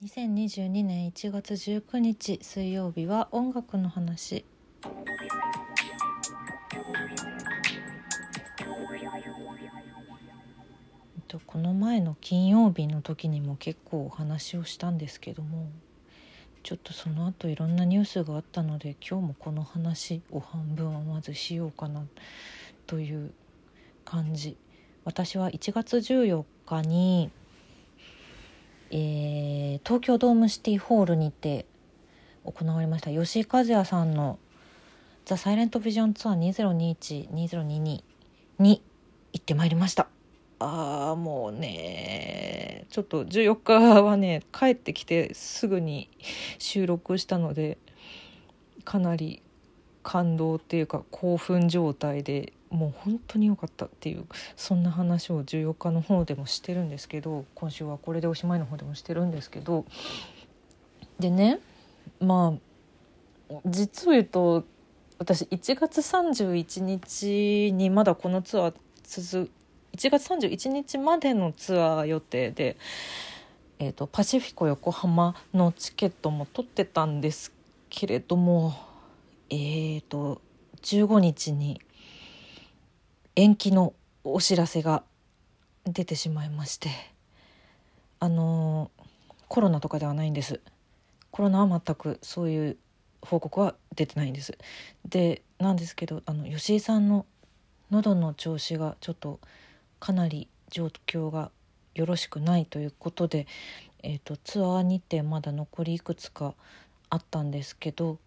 2022年1月19日水曜日は音楽の話。この前の金曜日の時にも結構お話をしたんですけどもちょっとその後いろんなニュースがあったので今日もこの話を半分はまずしようかなという感じ。私は1月14日に、えー東京ドームシティホールにて行われました吉井和也さんの「ザ・サイレントビジョンツアー2021-2022」に行ってまいりました。あーもうねちょっと14日はね帰ってきてすぐに収録したのでかなり感動っていうか興奮状態でもう本当に良かったっていうそんな話を14日の方でもしてるんですけど今週はこれでおしまいの方でもしてるんですけど。でねまあ実を言うと私1月31日にまだこのツアー続1月31日までのツアー予定で、えー、とパシフィコ横浜のチケットも取ってたんですけれどもえー、と15日に延期のお知らせが出てしまいましてあのコロナとかではないんです。コロナは全くそういう報告は出てないんです。でなんですけどあの吉井さんの喉の調子がちょっとかなり状況がよろしくないということで、えー、とツアー日程まだ残りいくつかあったんですけど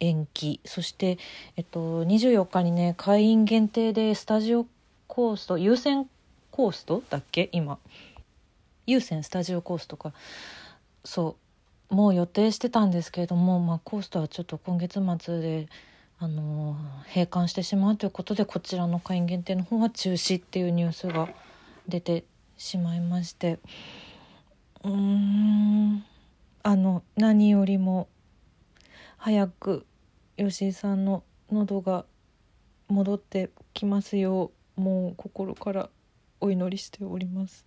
延期。そして、えっと、24日にね会員限定でスタジオコースト優先コーストだっけ？今。優先スタジオコーストか。そう。もう予定してたんですけれども、まあ、コーストはちょっと今月末で、あのー閉館してしまうということでこちらの会員限定の方は中止っていうニュースが出てしまいまして。うーん。あの何よりも早く吉井さんの喉が戻ってきますようもう心からお祈りしております。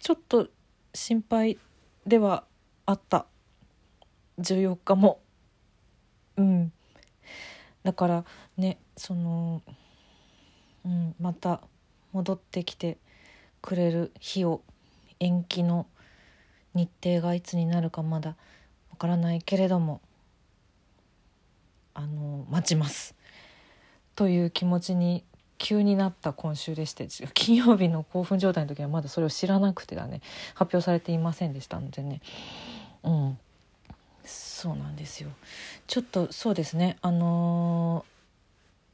ちょっと心配ではあった。14日も。うん。だからねその、うん、また戻ってきてくれる日を延期の日程がいつになるかまだわからないけれどもあの待ちます。という気持ちに急になった今週でして金曜日の興奮状態の時はまだそれを知らなくてだね。発表されていませんでしたのでね。うん。そうなんですよ。ちょっとそうですね。あのー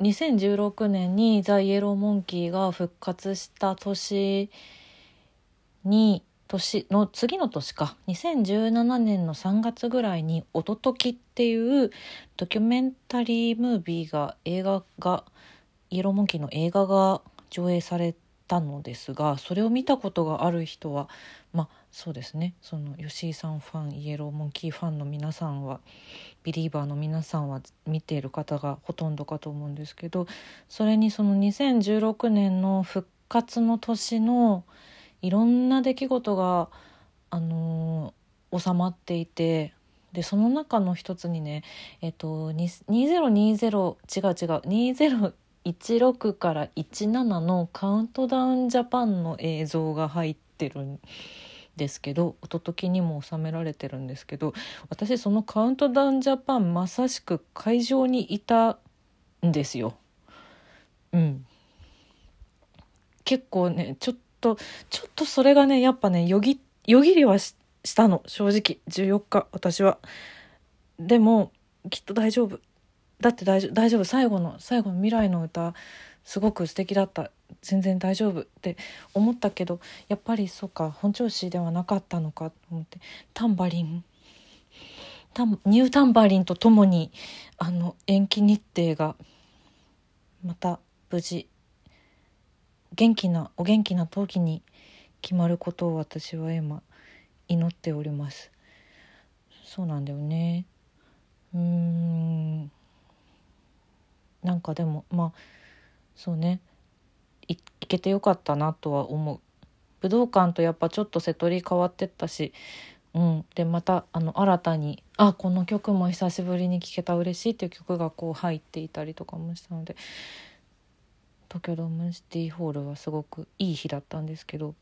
2016年にザ・イエローモンキーが復活した年に年の次の年か。2017年の3月ぐらいに「おととき」っていうドキュメンタリームービーが映画がイエローモンキーの映画が上映されたのですがそれを見たことがある人はまあそうですね。その吉井さんファンイエローモンキーファンの皆さんはビリーバーの皆さんは見ている方がほとんどかと思うんですけどそれにその2016年の復活の年のいろんな出来事が、あのー収まっていてでその中の一つにねえっと2020違う違う2016から17のカウントダウンジャパンの映像が入ってるんですけどおとときにも収められてるんですけど私そのカウントダウンジャパンまさしく会場にいたんですよ。うん結構ねちょっとちょっとそれがねやっぱねよぎよぎりはしたの。正直14日私は。でもきっと大丈夫。だって大丈夫大丈夫。最後の最後の未来の歌すごく素敵だった。全然大丈夫。って思ったけどやっぱりそうか本調子ではなかったのかと思って。タンバリン。タンニュータンバリンとともにあの延期日程がまた無事元気なお元気な時に決まることを私は今祈っております。そうなんだよね。うーん。なんかでもまあそうね。いけてよかったなとは思う。武道館とやっぱちょっと瀬戸り変わってったし、うん、でまたあの新たにあこの曲も久しぶりに聴けた嬉しいっていう曲がこう入っていたりとかもしたので。東京ドームシティホールはすごくいい日だったんですけど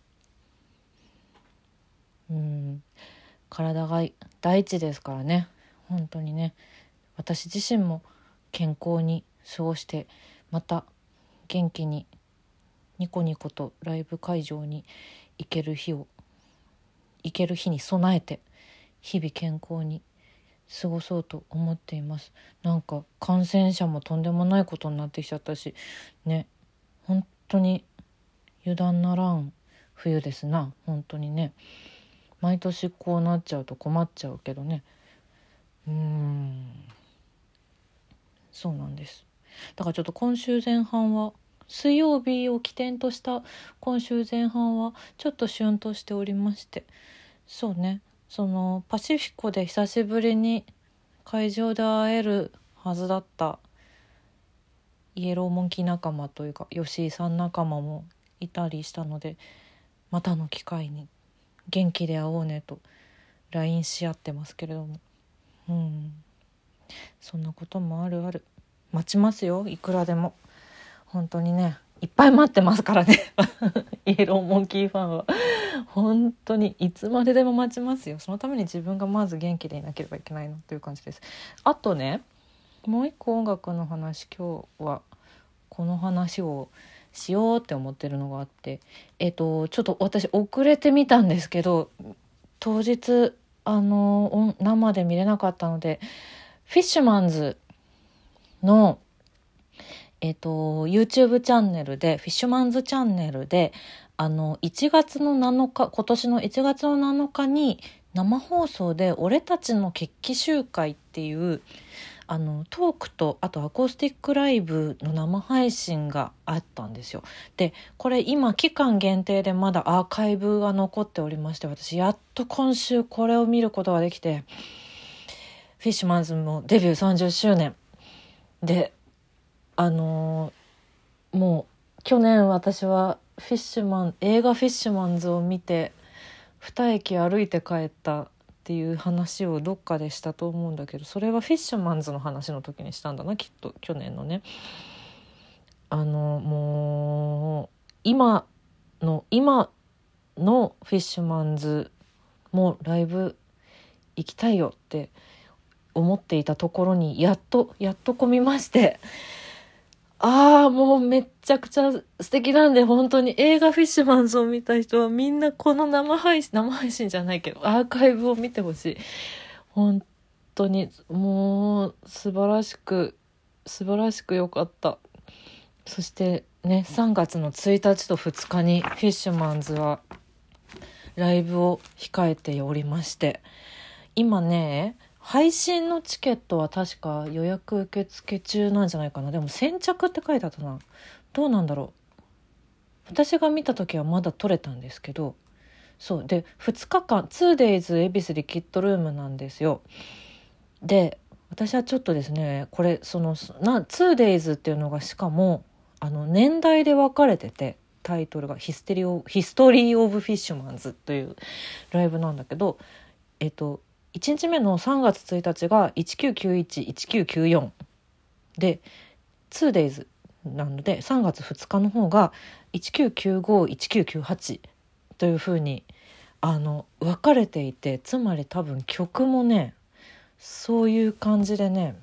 うん体が第一ですからね。本当にね。私自身も健康に過ごしてまた元気にニコニコとライブ会場に行ける日を行ける日に備えて日々健康に過ごそうと思っています。なんか感染者もとんでもないことになってきちゃったしね。本当に油断ならん冬ですな。本当にね。毎年こうなっちゃうと困っちゃうけどね。うん。そうなんです。だからちょっと今週前半は水曜日を起点とした今週前半はちょっとシュンとしておりまして。そうね。そのパシフィコで久しぶりに会場で会えるはずだったイエローモンキー仲間というか吉井さん仲間もいたりしたのでまたの機会に元気で会おうねと LINE し合ってますけれども。うん。そんなこともあるある。待ちますよいくらでも。本当にねいっぱい待ってますからね。イエローモンキーファンは。本当にいつまででも待ちますよ。そのために自分がまず元気でいなければいけないのという感じです。あとねもう一個音楽の話今日はこの話をしようって思ってるのがあってえっとちょっと私遅れてみたんですけど当日あの生で見れなかったのでフィッシュマンズのえっ、と、YouTube チャンネルで、フィッシュマンズチャンネルで、あの、1月の7日、今年の1月の7日に生放送で、俺たちの決起集会っていう、あの、トークと、あとアコースティックライブの生配信があったんですよ。で、これ今期間限定でまだアーカイブが残っておりまして、私やっと今週これを見ることができて、フィッシュマンズもデビュー30周年で、あのー、もう去年私はフィッシュマン映画「フィッシュマンズ」を見て2駅歩いて帰ったっていう話をどっかでしたと思うんだけどそれはフィッシュマンズの話の時にしたんだなきっと去年のね。あのもう今の今のフィッシュマンズもライブ行きたいよって思っていたところにやっとやっと込みましてもうめっちゃくちゃ素敵なんで、本当に映画フィッシュマンズを見た人はみんなこの生配信、生配信じゃないけど、アーカイブを見てほしい。本当に、もう素晴らしく、素晴らしく良かった。そしてね、3月の1日と2日にフィッシュマンズはライブを控えておりまして、今ね、配信のチケットは確か予約受付中なんじゃないかな。でも先着って書いてあったな。どうなんだろう。私が見た時はまだ取れたんですけど。そう。で2日間 2days 恵比寿リキッドルームなんですよ。で私はちょっとですねこれそのな 2days っていうのがしかもあの年代で分かれててタイトルがヒステリオ「ヒストリー・オブ・フィッシュマンズ」というライブなんだけどえっと1日目の3月1日が19911994で 2days なので3月2日の方が19951998というふうにあの分かれていてつまり多分曲もねそういう感じでね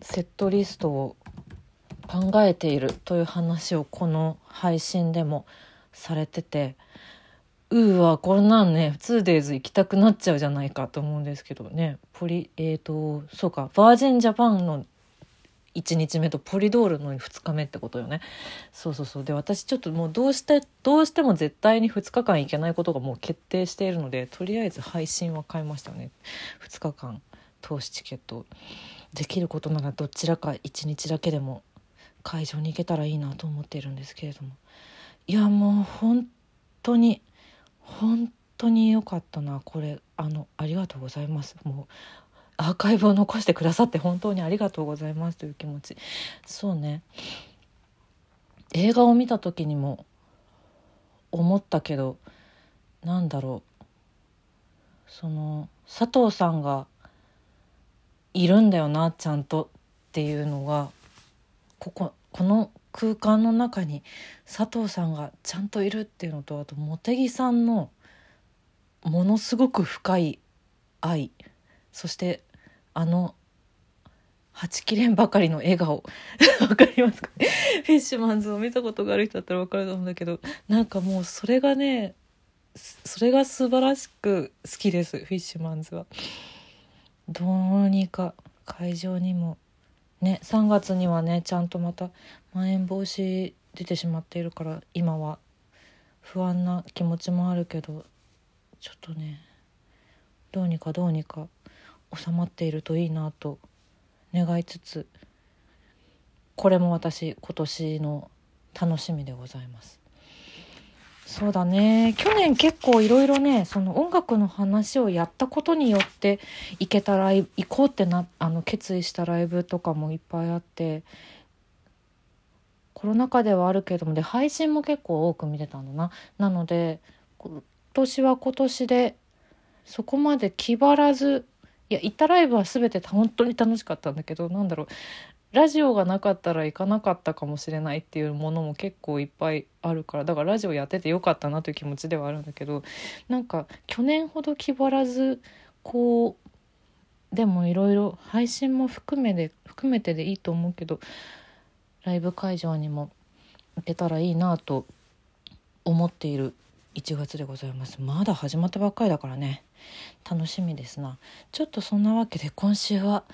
セットリストを考えているという話をこの配信でもされててうわこんなんね 2days 行きたくなっちゃうじゃないかと思うんですけどね。ポリえっ、ー、とそうかバージンジャパンの1日目とポリドールの2日目ってことよね。そうそうそう。で私ちょっともうどうしてどうしても絶対に2日間行けないことがもう決定しているのでとりあえず配信は買いましたね。2日間投資チケットできることならどちらか1日だけでも会場に行けたらいいなと思っているんですけれども。いやもう本当に本当に良かったな。これあのありがとうございます。もうアーカイブを残してくださって本当にありがとうございますという気持ち。そうね。映画を見た時にも思ったけどなんだろう。その佐藤さんがいるんだよなちゃんとっていうのがこここの空間の中に佐藤さんがちゃんといるっていうのとあと茂木さんのものすごく深い愛そしてあのはちきれんばかりの笑顔。わかりますか？フィッシュマンズを見たことがある人だったらわかると思うんだけどなんかもうそれがねそれが素晴らしく好きですフィッシュマンズは。どうにか会場にも。ね3月にはねちゃんとまたまん延防止出てしまっているから今は不安な気持ちもあるけどちょっとねどうにかどうにか収まっているといいなと願いつつこれも私今年の楽しみでございます。そうだね。去年結構いろいろねその音楽の話をやったことによって行けたライブ行こうってなあの決意したライブとかもいっぱいあってコロナ禍ではあるけどもで配信も結構多く見てたんだな。なので今年は今年でそこまで気張らずいや行ったライブは全て本当に楽しかったんだけどなんだろう。ラジオがなかったら行かなかったかもしれないっていうものも結構いっぱいあるからだからラジオやっててよかったなという気持ちではあるんだけどなんか去年ほど気張らずこうでもいろいろ配信も含めで含めてでいいと思うけどライブ会場にも行けたらいいなと思っている1月でございます。まだ始まったばっかりだからね。楽しみですな。ちょっとそんなわけで今週は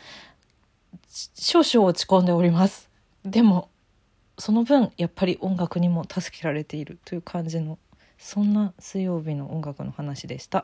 少々落ち込んでおりますでもその分やっぱり音楽にも助けられているという感じのそんな水曜日の音楽の話でした。